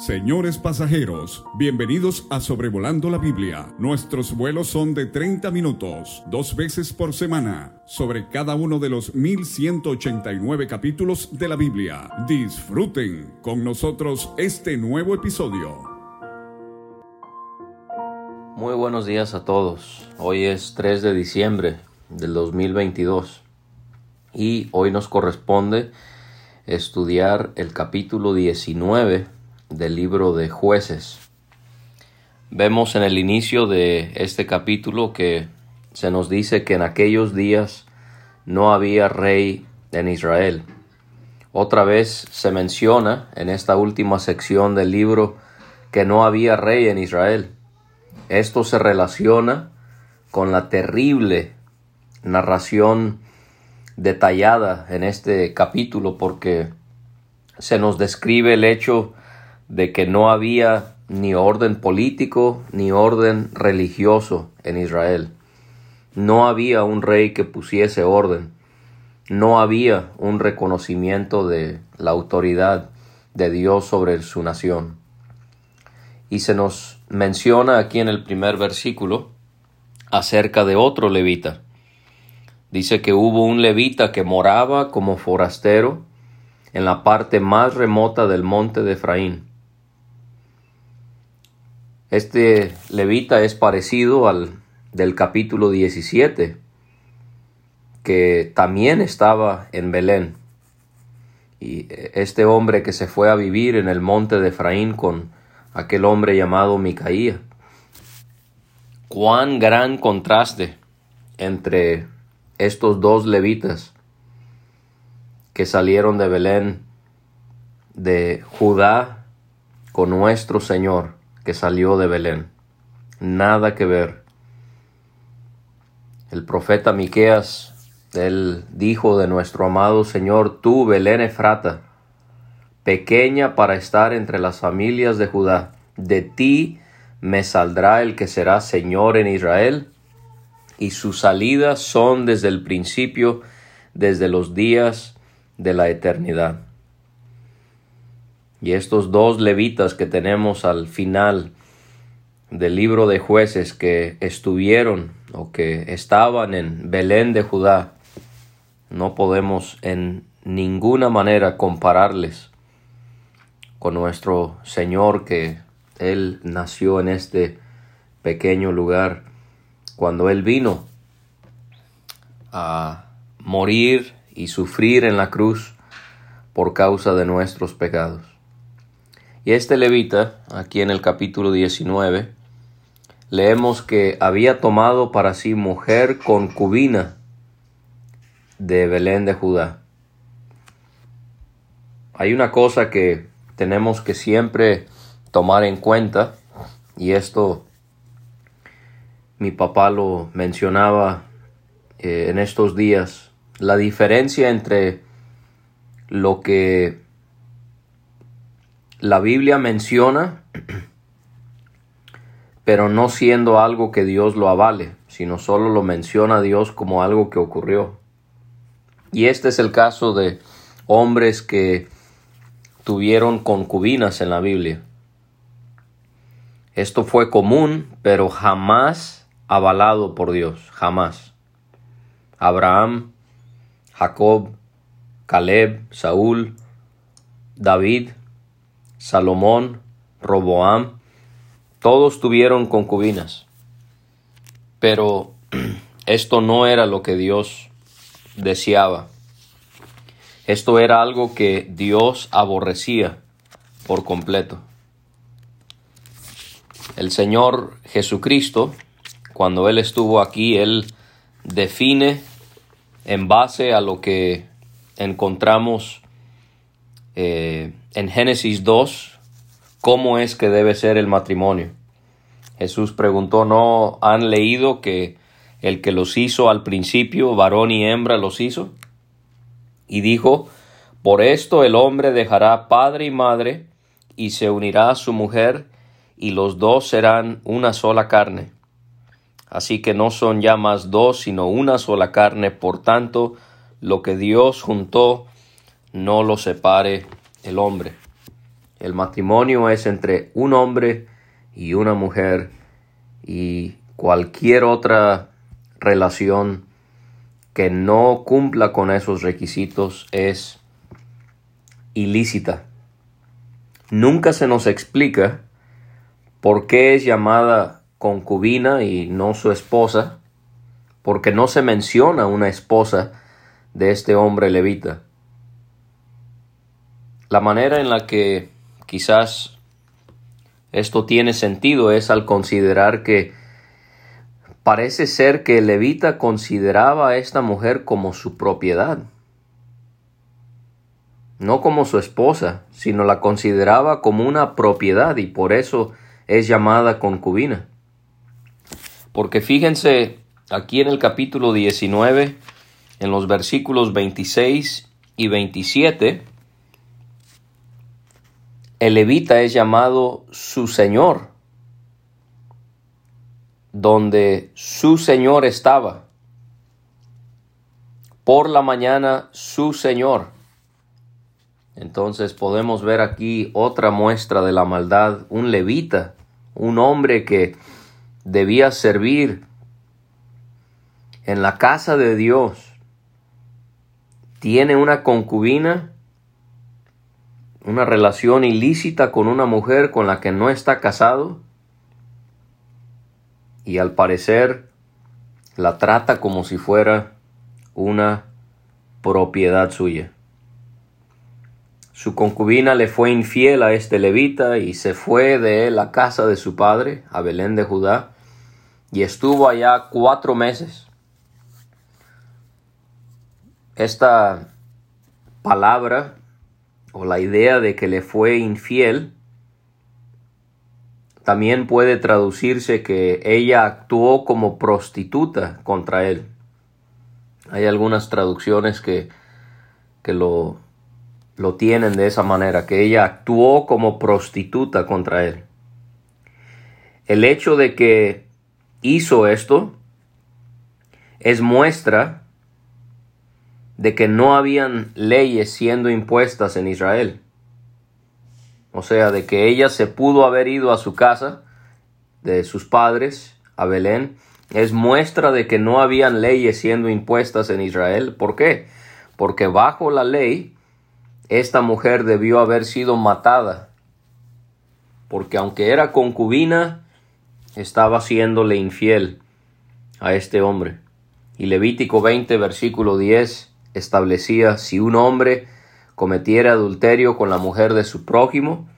Señores pasajeros, bienvenidos a Sobrevolando la Biblia. Nuestros vuelos son de 30 minutos, dos veces por semana, sobre cada uno de los 1189 capítulos de la Biblia. Disfruten con nosotros este nuevo episodio. Muy buenos días a todos. Hoy es 3 de diciembre del 2022 y hoy nos corresponde estudiar el capítulo 19 del libro de jueces. Vemos en el inicio de este capítulo que se nos dice que en aquellos días no había rey en Israel. Otra vez se menciona en esta última sección del libro que no había rey en Israel. Esto se relaciona con la terrible narración detallada en este capítulo porque se nos describe el hecho de que no había ni orden político ni orden religioso en Israel. No había un rey que pusiese orden. No había un reconocimiento de la autoridad de Dios sobre su nación. Y se nos menciona aquí en el primer versículo acerca de otro levita. Dice que hubo un levita que moraba como forastero en la parte más remota del monte de Efraín este levita es parecido al del capítulo 17, que también estaba en Belén. Y este hombre que se fue a vivir en el monte de Efraín con aquel hombre llamado Micaía. Cuán gran contraste entre estos dos levitas que salieron de Belén, de Judá, con nuestro Señor que salió de Belén. Nada que ver. El profeta Miqueas, él dijo de nuestro amado Señor, tú, Belén Efrata, pequeña para estar entre las familias de Judá, de ti me saldrá el que será Señor en Israel, y sus salidas son desde el principio, desde los días de la eternidad. Y estos dos levitas que tenemos al final del libro de jueces que estuvieron o que estaban en Belén de Judá, no podemos en ninguna manera compararles con nuestro Señor que Él nació en este pequeño lugar cuando Él vino a morir y sufrir en la cruz por causa de nuestros pecados. Y este levita, aquí en el capítulo 19, leemos que había tomado para sí mujer concubina de Belén de Judá. Hay una cosa que tenemos que siempre tomar en cuenta, y esto mi papá lo mencionaba eh, en estos días, la diferencia entre lo que la Biblia menciona, pero no siendo algo que Dios lo avale, sino solo lo menciona Dios como algo que ocurrió. Y este es el caso de hombres que tuvieron concubinas en la Biblia. Esto fue común, pero jamás avalado por Dios, jamás. Abraham, Jacob, Caleb, Saúl, David, Salomón, Roboam, todos tuvieron concubinas. Pero esto no era lo que Dios deseaba. Esto era algo que Dios aborrecía por completo. El Señor Jesucristo, cuando Él estuvo aquí, Él define en base a lo que encontramos eh, en Génesis 2 cómo es que debe ser el matrimonio. Jesús preguntó, ¿no han leído que el que los hizo al principio, varón y hembra, los hizo? Y dijo, por esto el hombre dejará padre y madre y se unirá a su mujer y los dos serán una sola carne. Así que no son ya más dos, sino una sola carne. Por tanto, lo que Dios juntó, no lo separe el hombre. El matrimonio es entre un hombre y una mujer y cualquier otra relación que no cumpla con esos requisitos es ilícita. Nunca se nos explica por qué es llamada concubina y no su esposa, porque no se menciona una esposa de este hombre levita. La manera en la que quizás esto tiene sentido es al considerar que parece ser que levita consideraba a esta mujer como su propiedad, no como su esposa, sino la consideraba como una propiedad y por eso es llamada concubina. Porque fíjense aquí en el capítulo 19, en los versículos 26 y 27, el levita es llamado su señor, donde su señor estaba. Por la mañana su señor. Entonces podemos ver aquí otra muestra de la maldad, un levita, un hombre que debía servir en la casa de Dios, tiene una concubina una relación ilícita con una mujer con la que no está casado y al parecer la trata como si fuera una propiedad suya. Su concubina le fue infiel a este levita y se fue de él a casa de su padre, a Belén de Judá, y estuvo allá cuatro meses. Esta palabra o la idea de que le fue infiel, también puede traducirse que ella actuó como prostituta contra él. Hay algunas traducciones que, que lo, lo tienen de esa manera, que ella actuó como prostituta contra él. El hecho de que hizo esto es muestra de que no habían leyes siendo impuestas en Israel. O sea, de que ella se pudo haber ido a su casa de sus padres, a Belén, es muestra de que no habían leyes siendo impuestas en Israel. ¿Por qué? Porque bajo la ley, esta mujer debió haber sido matada. Porque aunque era concubina, estaba siéndole infiel a este hombre. Y Levítico 20, versículo 10 establecía si un hombre cometiera adulterio con la mujer de su prójimo,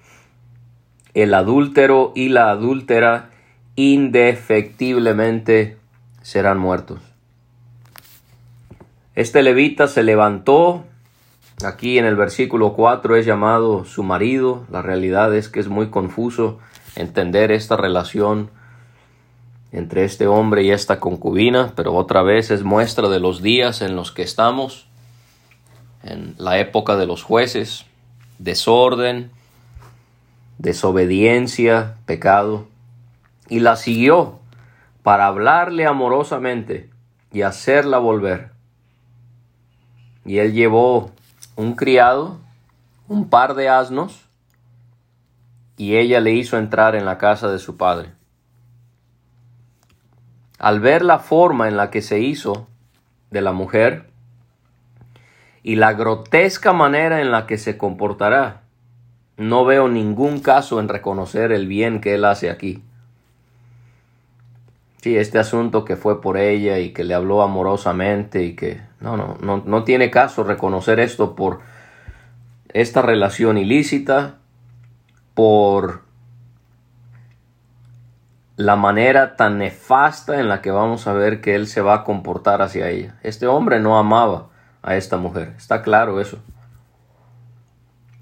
el adúltero y la adúltera indefectiblemente serán muertos. Este levita se levantó, aquí en el versículo 4 es llamado su marido, la realidad es que es muy confuso entender esta relación entre este hombre y esta concubina, pero otra vez es muestra de los días en los que estamos, en la época de los jueces, desorden, desobediencia, pecado, y la siguió para hablarle amorosamente y hacerla volver. Y él llevó un criado, un par de asnos, y ella le hizo entrar en la casa de su padre. Al ver la forma en la que se hizo de la mujer y la grotesca manera en la que se comportará, no veo ningún caso en reconocer el bien que él hace aquí. Sí, este asunto que fue por ella y que le habló amorosamente y que no, no, no, no tiene caso reconocer esto por esta relación ilícita, por la manera tan nefasta en la que vamos a ver que él se va a comportar hacia ella. Este hombre no amaba a esta mujer, está claro eso.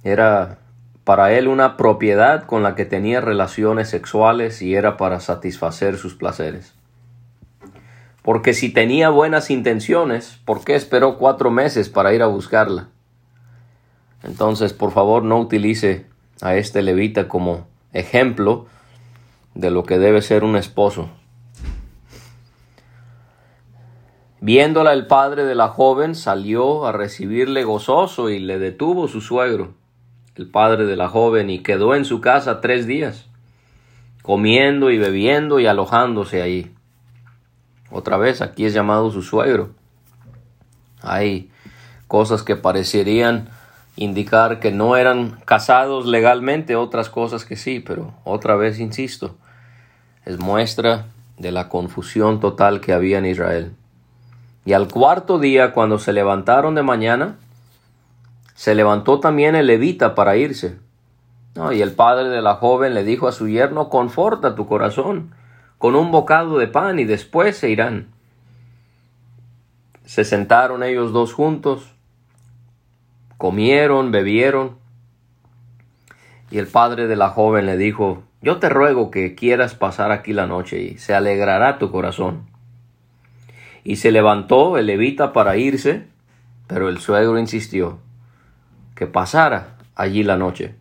Era para él una propiedad con la que tenía relaciones sexuales y era para satisfacer sus placeres. Porque si tenía buenas intenciones, ¿por qué esperó cuatro meses para ir a buscarla? Entonces, por favor, no utilice a este levita como ejemplo de lo que debe ser un esposo. Viéndola el padre de la joven salió a recibirle gozoso y le detuvo su suegro. el padre de la joven, y quedó en su casa tres días, comiendo y bebiendo y alojándose allí. Otra vez, aquí es llamado su suegro. Hay cosas que parecerían indicar que no eran casados legalmente, otras cosas que sí, pero otra vez insisto, es muestra de la confusión total que había en Israel. Y al cuarto día, cuando se levantaron de mañana, se levantó también el levita para irse. y el padre de la joven le dijo a su yerno, conforta tu corazón con un bocado de pan y después se irán. Se sentaron ellos dos juntos, comieron, bebieron, y el padre de la joven le dijo, yo te ruego que quieras pasar aquí la noche y se alegrará tu corazón. Y se levantó el levita para irse, pero el suegro insistió que pasara allí la noche.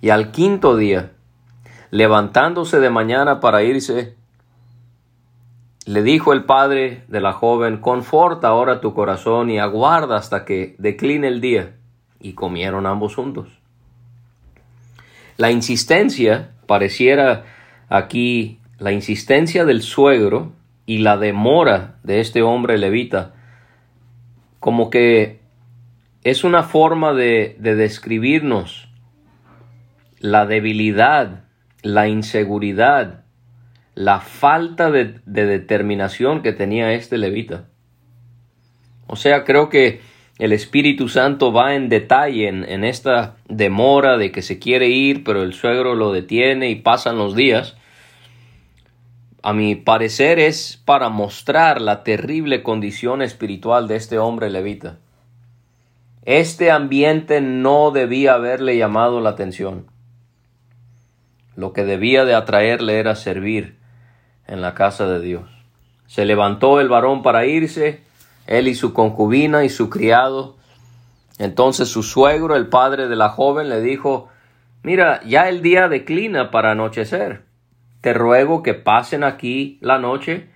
Y al quinto día, levantándose de mañana para irse, le dijo el padre de la joven, conforta ahora tu corazón y aguarda hasta que decline el día. Y comieron ambos juntos. La insistencia, pareciera aquí, la insistencia del suegro y la demora de este hombre levita, como que es una forma de, describirnos la debilidad, la inseguridad, la falta de, de, determinación que tenía este levita. O sea, creo que el Espíritu Santo va en detalle en, esta demora de que se quiere ir, pero el suegro lo detiene y pasan los días. A mi parecer es para mostrar la terrible condición espiritual de este hombre levita. Este ambiente no debía haberle llamado la atención. Lo que debía de atraerle era servir en la casa de Dios. Se levantó el varón para irse, él y su concubina y su criado. Entonces su suegro, el padre de la joven, le dijo, Mira, ya el día declina para anochecer. Te ruego que pasen aquí la noche.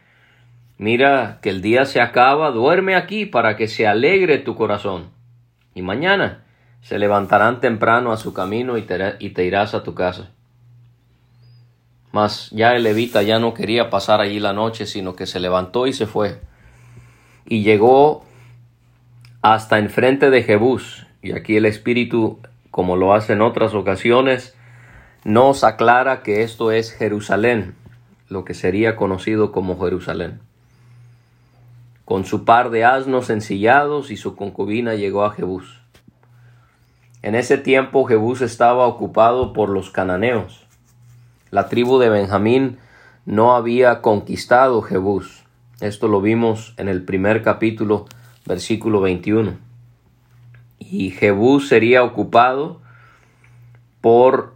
Mira que el día se acaba, duerme aquí para que se alegre tu corazón. Y mañana se levantarán temprano a su camino y te, irás a tu casa. Mas ya el levita ya no quería pasar allí la noche, sino que se levantó y se fue y llegó hasta enfrente de Jebús. Y aquí el Espíritu, como lo hace en otras ocasiones, nos aclara que esto es Jerusalén, lo que sería conocido como Jerusalén. Con su par de asnos ensillados y su concubina llegó a Jebús. En ese tiempo Jebús estaba ocupado por los cananeos. La tribu de Benjamín no había conquistado Jebús esto lo vimos en el primer capítulo, versículo 21. Y Jebú sería ocupado por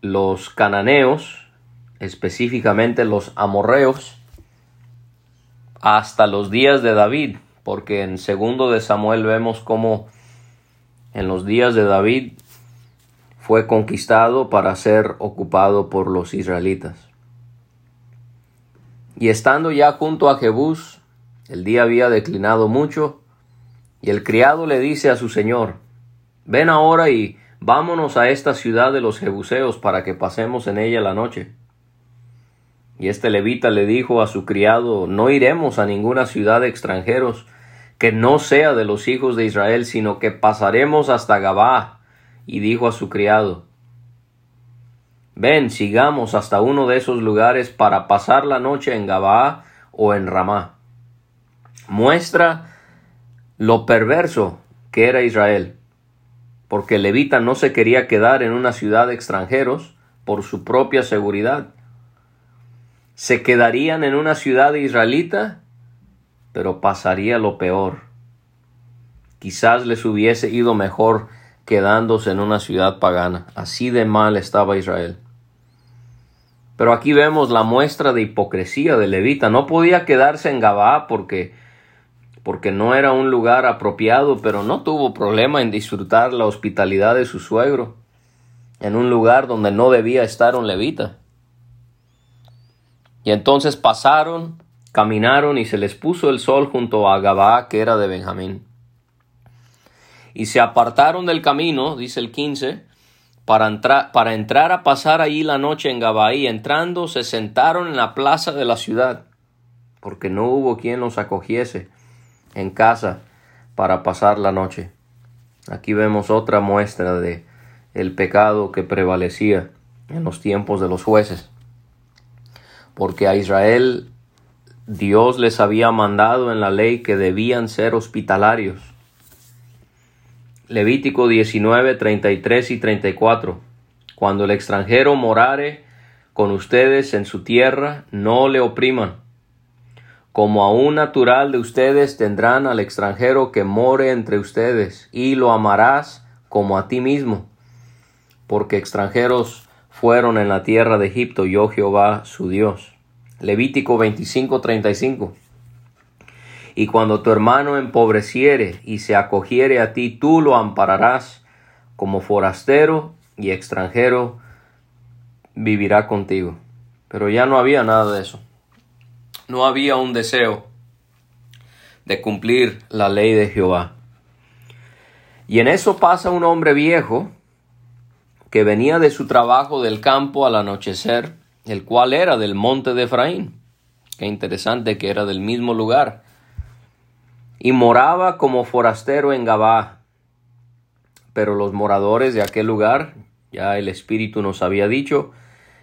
los cananeos, específicamente los amorreos, hasta los días de David, porque en segundo de Samuel vemos cómo en los días de David fue conquistado para ser ocupado por los israelitas. Y estando ya junto a Jebús, el día había declinado mucho, y el criado le dice a su señor, Ven ahora y vámonos a esta ciudad de los Jebuseos para que pasemos en ella la noche. Y este levita le dijo a su criado, No iremos a ninguna ciudad de extranjeros que no sea de los hijos de Israel, sino que pasaremos hasta Gabá. Y dijo a su criado, Ven, sigamos hasta uno de esos lugares para pasar la noche en Gabaa o en Ramá. Muestra lo perverso que era Israel, porque el levita no se quería quedar en una ciudad de extranjeros por su propia seguridad. Se quedarían en una ciudad israelita, pero pasaría lo peor. Quizás les hubiese ido mejor quedándose en una ciudad pagana. Así de mal estaba Israel. Pero aquí vemos la muestra de hipocresía de Levita. No podía quedarse en Gabá porque, porque no era un lugar apropiado, pero no tuvo problema en disfrutar la hospitalidad de su suegro en un lugar donde no debía estar un levita. Y entonces pasaron, caminaron y se les puso el sol junto a Gabá, que era de Benjamín. Y se apartaron del camino, dice el 15, para, entrar, para entrar a pasar allí la noche en Gabaí. Entrando, se sentaron en la plaza de la ciudad, porque no hubo quien los acogiese en casa para pasar la noche. Aquí vemos otra muestra de el pecado que prevalecía en los tiempos de los jueces. Porque a Israel Dios les había mandado en la ley que debían ser hospitalarios. Levítico 19, 33 y 34. Cuando el extranjero morare con ustedes en su tierra, no le opriman. Como a un natural de ustedes tendrán al extranjero que more entre ustedes, y lo amarás como a ti mismo, porque extranjeros fueron en la tierra de Egipto, yo Jehová su Dios. Levítico 25:35. Y cuando tu hermano empobreciere y se acogiere a ti, tú lo ampararás como forastero y extranjero vivirá contigo. Pero ya no había nada de eso. No había un deseo de cumplir la ley de Jehová. Y en eso pasa un hombre viejo que venía de su trabajo del campo al anochecer el cual era del monte de Efraín. Qué interesante que era del mismo lugar. Y moraba como forastero en Gabá. Pero los moradores de aquel lugar, ya el Espíritu nos había dicho,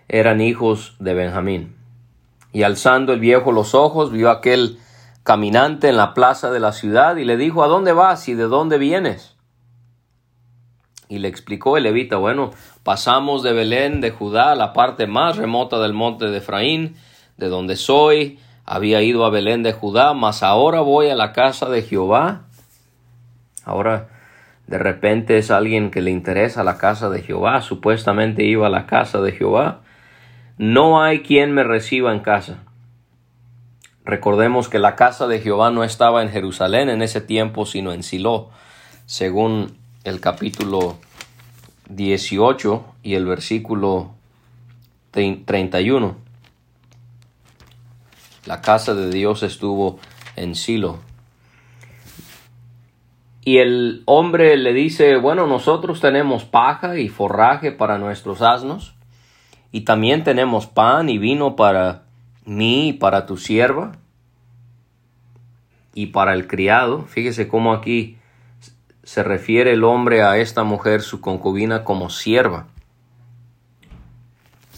eran hijos de Benjamín. Y alzando el viejo los ojos, vio aquel caminante en la plaza de la ciudad y le dijo, ¿A dónde vas y de dónde vienes? Y le explicó el levita, bueno, pasamos de Belén de Judá a la parte más remota del monte de Efraín, de donde soy, había ido a Belén de Judá, mas ahora voy a la casa de Jehová. Ahora de repente es alguien que le interesa la casa de Jehová, supuestamente iba a la casa de Jehová. No hay quien me reciba en casa. Recordemos que la casa de Jehová no estaba en Jerusalén en ese tiempo, sino en Silo, según el capítulo 18 y el versículo 31. La casa de Dios estuvo en Silo. Y el hombre le dice, bueno, nosotros tenemos paja y forraje para nuestros asnos, y también tenemos pan y vino para mí y para tu sierva, y para el criado. Fíjese cómo aquí se refiere el hombre a esta mujer, su concubina, como sierva.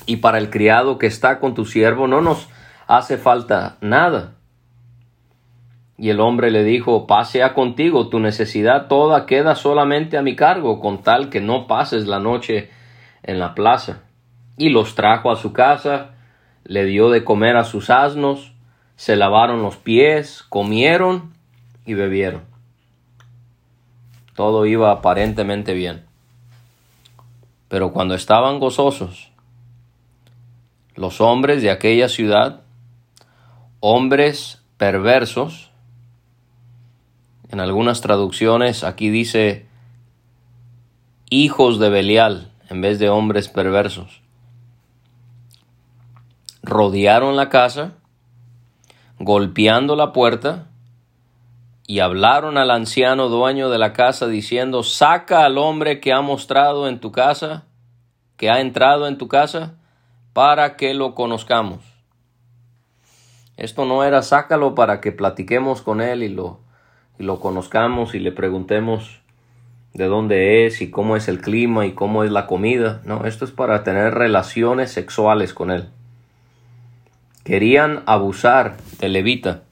Y para el criado que está con tu siervo no nos hace falta nada. Y el hombre le dijo, pasea contigo, tu necesidad toda queda solamente a mi cargo, con tal que no pases la noche en la plaza. Y los trajo a su casa, le dio de comer a sus asnos, se lavaron los pies, comieron y bebieron. Todo iba aparentemente bien. Pero cuando estaban gozosos, los hombres de aquella ciudad, hombres perversos, en algunas traducciones aquí dice hijos de Belial en vez de hombres perversos, rodearon la casa, golpeando la puerta, y hablaron al anciano dueño de la casa diciendo, saca al hombre que ha mostrado en tu casa, que ha entrado en tu casa, para que lo conozcamos. Esto no era sácalo para que platiquemos con él y lo, y lo conozcamos y le preguntemos de dónde es y cómo es el clima y cómo es la comida. No, esto es para tener relaciones sexuales con él. Querían abusar de Levita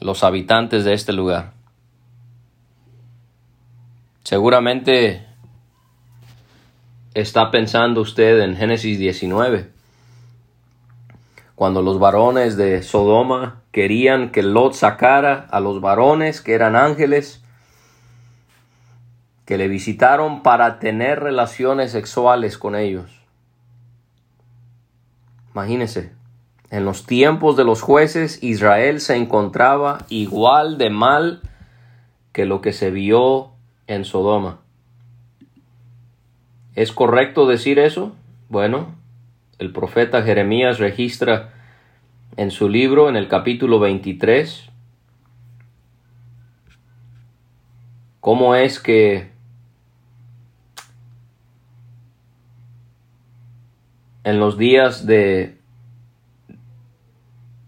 los habitantes de este lugar. Seguramente está pensando usted en Génesis 19, cuando los varones de Sodoma querían que Lot sacara a los varones que eran ángeles, que le visitaron para tener relaciones sexuales con ellos. Imagínense, en los tiempos de los jueces, Israel se encontraba igual de mal que lo que se vio en Sodoma. ¿Es correcto decir eso? Bueno, el profeta Jeremías registra en su libro, en el capítulo 23, cómo es que en los días de,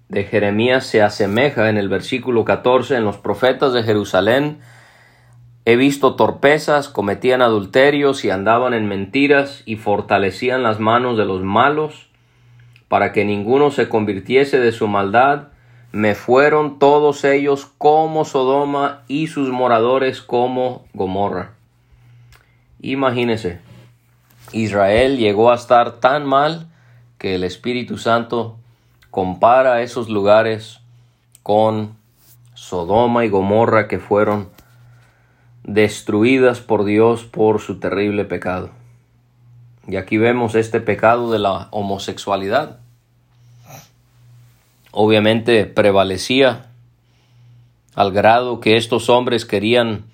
de Jeremías se asemeja en el versículo 14 en los profetas de Jerusalén. He visto torpezas, cometían adulterios y andaban en mentiras y fortalecían las manos de los malos para que ninguno se convirtiese de su maldad. Me fueron todos ellos como Sodoma y sus moradores como Gomorra. Imagínese, Israel llegó a estar tan mal que el Espíritu Santo compara esos lugares con Sodoma y Gomorra que fueron destruidas por Dios por su terrible pecado. Y aquí vemos este pecado de la homosexualidad. Obviamente prevalecía al grado que estos hombres querían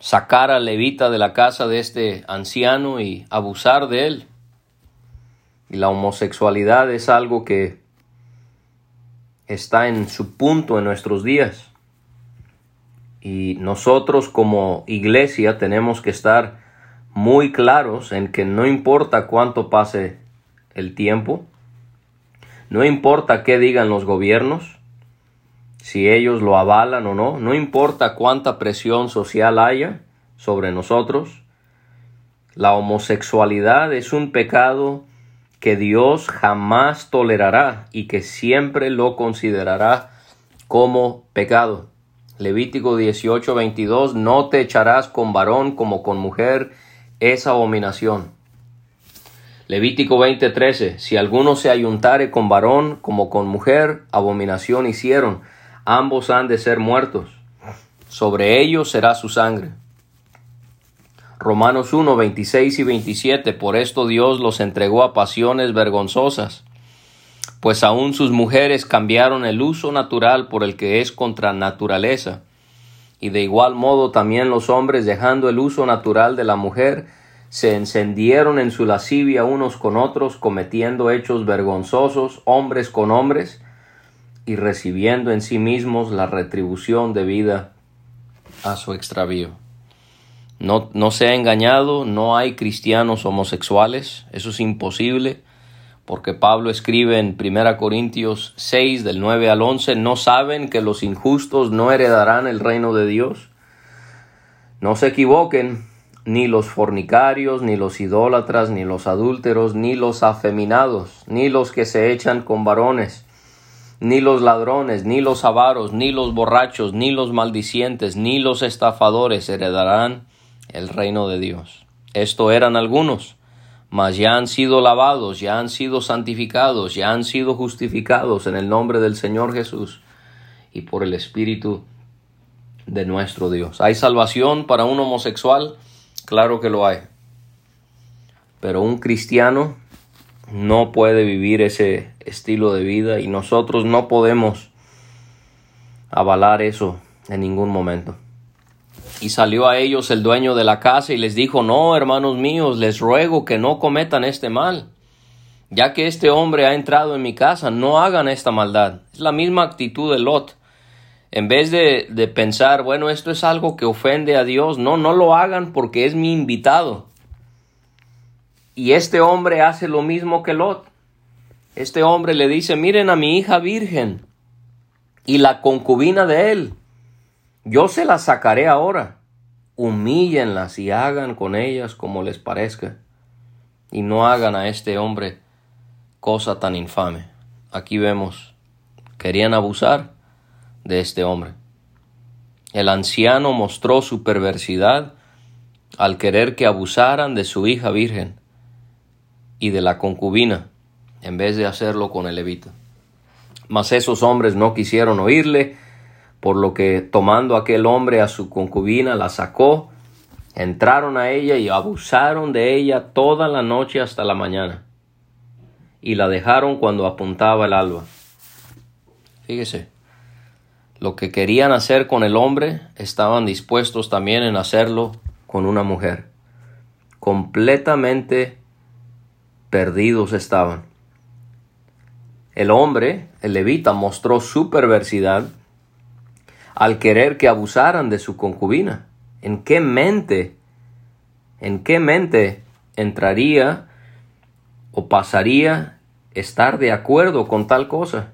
sacar a Levita de la casa de este anciano y abusar de él. Y la homosexualidad es algo que está en su punto en nuestros días. Y nosotros como iglesia tenemos que estar muy claros en que no importa cuánto pase el tiempo, no importa qué digan los gobiernos, si ellos lo avalan o no, no importa cuánta presión social haya sobre nosotros, la homosexualidad es un pecado que Dios jamás tolerará y que siempre lo considerará como pecado. Levítico 18, 22, no te echarás con varón como con mujer, es abominación. Levítico 20, 13, si alguno se ayuntare con varón como con mujer, abominación hicieron ambos han de ser muertos. Sobre ellos será su sangre. Romanos 1, 26 y 27, por esto Dios los entregó a pasiones vergonzosas, pues aún sus mujeres cambiaron el uso natural por el que es contra naturaleza, y de igual modo también los hombres, dejando el uso natural de la mujer, se encendieron en su lascivia unos con otros, cometiendo hechos vergonzosos, hombres con hombres, y recibiendo en sí mismos la retribución debida a su extravío. No, no se ha engañado, no hay cristianos homosexuales, eso es imposible, porque Pablo escribe en 1 Corintios 6 del 9 al 11, no saben que los injustos no heredarán el reino de Dios. No se equivoquen, ni los fornicarios, ni los idólatras, ni los adúlteros, ni los afeminados, ni los que se echan con varones, ni los ladrones, ni los avaros, ni los borrachos, ni los maldicientes, ni los estafadores heredarán el reino de Dios. Esto eran algunos, mas ya han sido lavados, ya han sido santificados, ya han sido justificados en el nombre del Señor Jesús y por el Espíritu de nuestro Dios. ¿Hay salvación para un homosexual? Claro que lo hay. Pero un cristiano no puede vivir ese estilo de vida y nosotros no podemos avalar eso en ningún momento. Y salió a ellos el dueño de la casa y les dijo, no, hermanos míos, les ruego que no cometan este mal. Ya que este hombre ha entrado en mi casa, no hagan esta maldad. Es la misma actitud de Lot. En vez de, de pensar, bueno, esto es algo que ofende a Dios, no, no lo hagan porque es mi invitado. Y este hombre hace lo mismo que Lot. Este hombre le dice, miren a mi hija virgen y la concubina de él. Yo se las sacaré ahora. Humíllenlas y hagan con ellas como les parezca. Y no hagan a este hombre cosa tan infame. Aquí vemos, querían abusar de este hombre. El anciano mostró su perversidad al querer que abusaran de su hija virgen y de la concubina, en vez de hacerlo con el levita. Mas esos hombres no quisieron oírle, por lo que tomando aquel hombre a su concubina la sacó, entraron a ella y abusaron de ella toda la noche hasta la mañana, y la dejaron cuando apuntaba el alba. Fíjese, lo que querían hacer con el hombre estaban dispuestos también en hacerlo con una mujer, completamente perdidos estaban. El hombre, el levita, mostró su perversidad al querer que abusaran de su concubina, ¿En qué mente, en qué mente entraría o pasaría estar de acuerdo con tal cosa?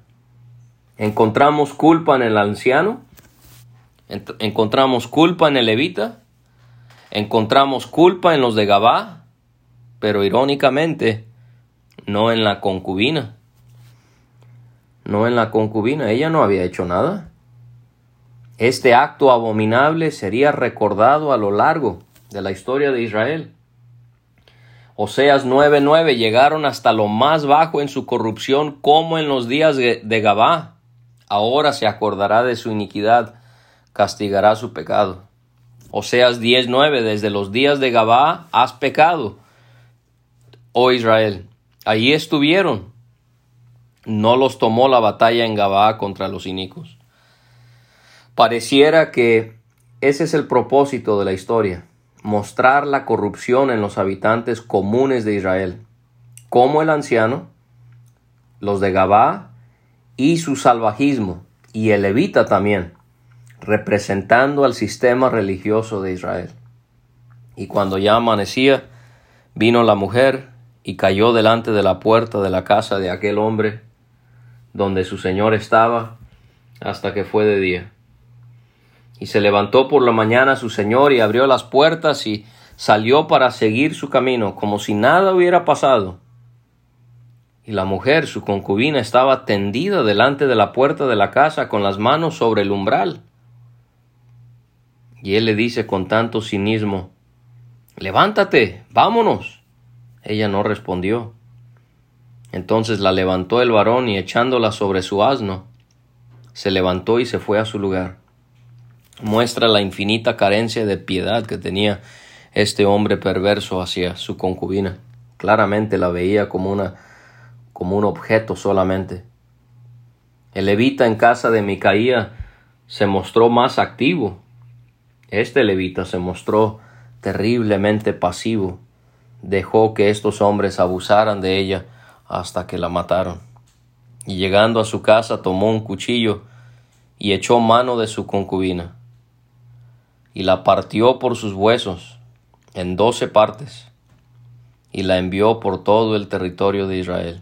¿Encontramos culpa en el anciano? ¿Encontramos culpa en el levita? ¿Encontramos culpa en los de Gabá? Pero irónicamente, no en la concubina. No en la concubina, ella no había hecho nada. Este acto abominable sería recordado a lo largo de la historia de Israel. Oseas 9:9 llegaron hasta lo más bajo en su corrupción como en los días de Gabá. Ahora se acordará de su iniquidad, castigará su pecado. Oseas 10:9 desde los días de Gabá has pecado, oh Israel. Allí estuvieron. No los tomó la batalla en Gabá contra los inicuos. Pareciera que ese es el propósito de la historia, mostrar la corrupción en los habitantes comunes de Israel, como el anciano, los de Gabá y su salvajismo, y el levita también, representando al sistema religioso de Israel. Y cuando ya amanecía, vino la mujer y cayó delante de la puerta de la casa de aquel hombre donde su señor estaba hasta que fue de día. Y se levantó por la mañana su señor y abrió las puertas y salió para seguir su camino, como si nada hubiera pasado. Y la mujer, su concubina, estaba tendida delante de la puerta de la casa con las manos sobre el umbral. Y él le dice con tanto cinismo, Levántate, vámonos. Ella no respondió. Entonces la levantó el varón y echándola sobre su asno, se levantó y se fue a su lugar muestra la infinita carencia de piedad que tenía este hombre perverso hacia su concubina. Claramente la veía como una como un objeto solamente. El levita en casa de Micaía se mostró más activo. Este levita se mostró terriblemente pasivo. Dejó que estos hombres abusaran de ella hasta que la mataron. Y llegando a su casa tomó un cuchillo y echó mano de su concubina y la partió por sus huesos en doce partes y la envió por todo el territorio de Israel.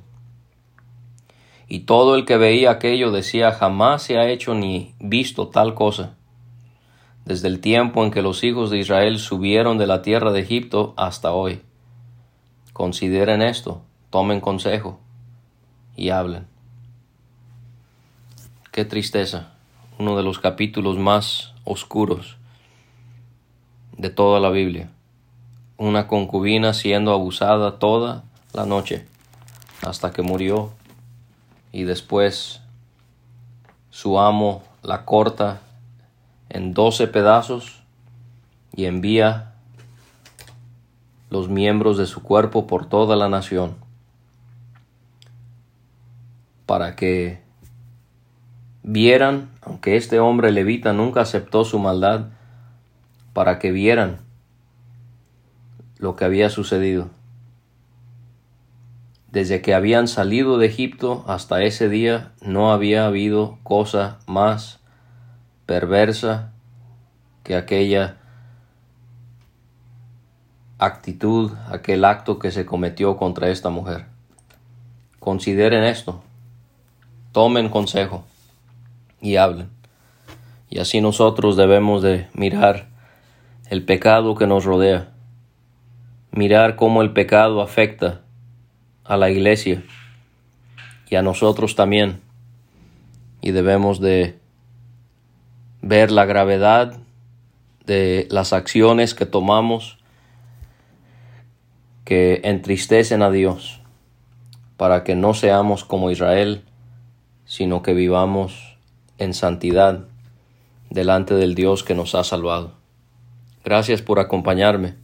Y todo el que veía aquello decía jamás se ha hecho ni visto tal cosa. Desde el tiempo en que los hijos de Israel subieron de la tierra de Egipto hasta hoy. Consideren esto, tomen consejo y hablen. Qué tristeza, uno de los capítulos más oscuros de toda la Biblia. Una concubina siendo abusada toda la noche hasta que murió y después su amo la corta en doce pedazos y envía los miembros de su cuerpo por toda la nación para que vieran, aunque este hombre levita nunca aceptó su maldad, para que vieran lo que había sucedido. Desde que habían salido de Egipto hasta ese día no había habido cosa más perversa que aquella actitud, aquel acto que se cometió contra esta mujer. Consideren esto, tomen consejo y hablen. Y así nosotros debemos de mirar el pecado que nos rodea, mirar cómo el pecado afecta a la iglesia y a nosotros también. Y debemos de ver la gravedad de las acciones que tomamos que entristecen a Dios, para que no seamos como Israel, sino que vivamos en santidad delante del Dios que nos ha salvado. Gracias por acompañarme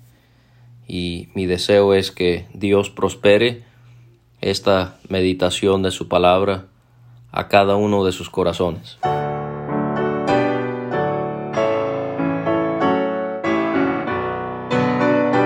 y mi deseo es que Dios prospere esta meditación de su palabra a cada uno de sus corazones.